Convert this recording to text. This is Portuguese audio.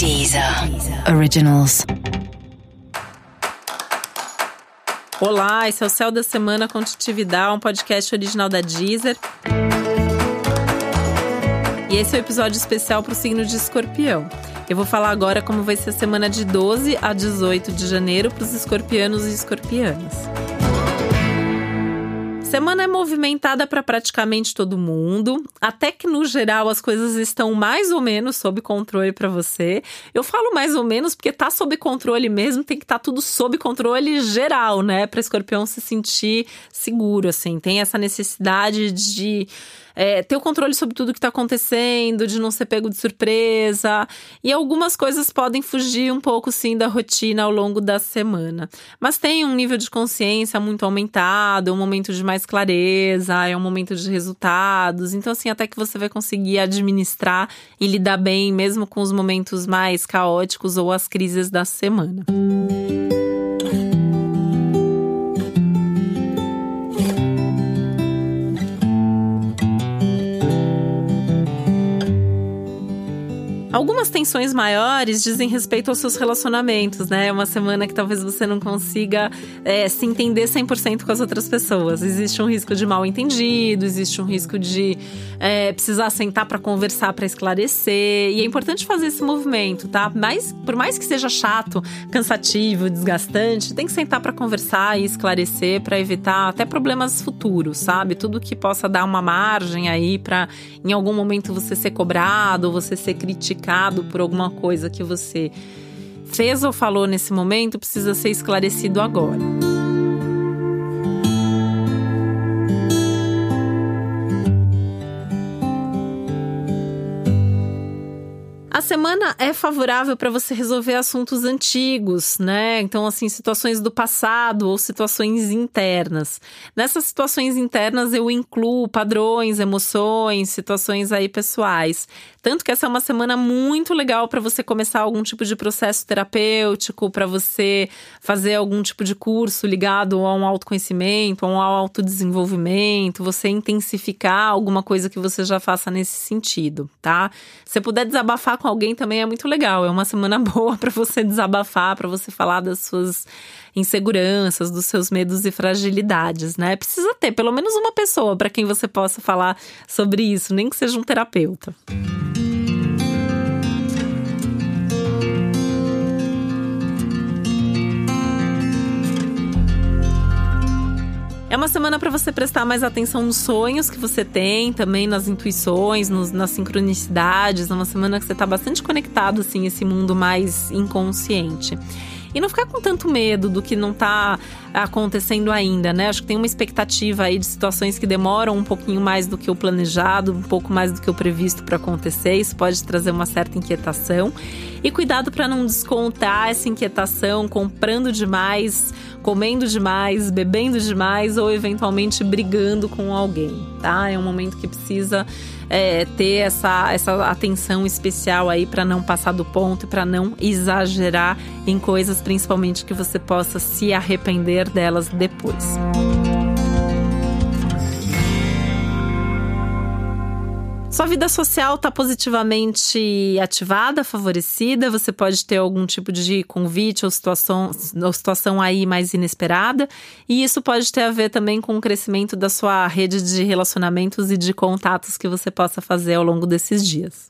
Deezer Originals. Olá, esse é o Céu da Semana com Titividade, um podcast original da Deezer. E esse é o um episódio especial para o signo de escorpião. Eu vou falar agora como vai ser a semana de 12 a 18 de janeiro para os escorpianos e escorpianas. Semana é movimentada para praticamente todo mundo, até que no geral as coisas estão mais ou menos sob controle para você. Eu falo mais ou menos porque tá sob controle mesmo, tem que estar tá tudo sob controle geral, né, para escorpião se sentir seguro assim. Tem essa necessidade de é, ter o controle sobre tudo que está acontecendo, de não ser pego de surpresa. E algumas coisas podem fugir um pouco, sim, da rotina ao longo da semana. Mas tem um nível de consciência muito aumentado, é um momento de mais clareza, é um momento de resultados. Então, assim, até que você vai conseguir administrar e lidar bem, mesmo com os momentos mais caóticos ou as crises da semana. Música Algumas tensões maiores dizem respeito aos seus relacionamentos, né? É uma semana que talvez você não consiga é, se entender 100% com as outras pessoas. Existe um risco de mal entendido, existe um risco de é, precisar sentar para conversar, para esclarecer. E é importante fazer esse movimento, tá? Mas, por mais que seja chato, cansativo, desgastante, tem que sentar para conversar e esclarecer para evitar até problemas futuros, sabe? Tudo que possa dar uma margem aí para em algum momento você ser cobrado, você ser criticado criticado por alguma coisa que você fez ou falou nesse momento precisa ser esclarecido agora. A semana é favorável para você resolver assuntos antigos, né? Então, assim, situações do passado ou situações internas. Nessas situações internas, eu incluo padrões, emoções, situações aí pessoais. Tanto que essa é uma semana muito legal para você começar algum tipo de processo terapêutico, para você fazer algum tipo de curso ligado a um autoconhecimento, a um autodesenvolvimento, você intensificar alguma coisa que você já faça nesse sentido, tá? Se puder desabafar com alguém também é muito legal. É uma semana boa para você desabafar, para você falar das suas inseguranças, dos seus medos e fragilidades, né? Precisa ter pelo menos uma pessoa para quem você possa falar sobre isso, nem que seja um terapeuta. É semana para você prestar mais atenção nos sonhos que você tem, também nas intuições, nos, nas sincronicidades. É uma semana que você está bastante conectado, assim, esse mundo mais inconsciente e não ficar com tanto medo do que não está acontecendo ainda, né? Acho que tem uma expectativa aí de situações que demoram um pouquinho mais do que o planejado, um pouco mais do que o previsto para acontecer. Isso pode trazer uma certa inquietação. E cuidado para não descontar essa inquietação comprando demais, comendo demais, bebendo demais ou eventualmente brigando com alguém, tá? É um momento que precisa é, ter essa, essa atenção especial aí para não passar do ponto e para não exagerar em coisas, principalmente que você possa se arrepender delas depois. Sua vida social está positivamente ativada, favorecida. Você pode ter algum tipo de convite ou situação, ou situação aí mais inesperada. E isso pode ter a ver também com o crescimento da sua rede de relacionamentos e de contatos que você possa fazer ao longo desses dias.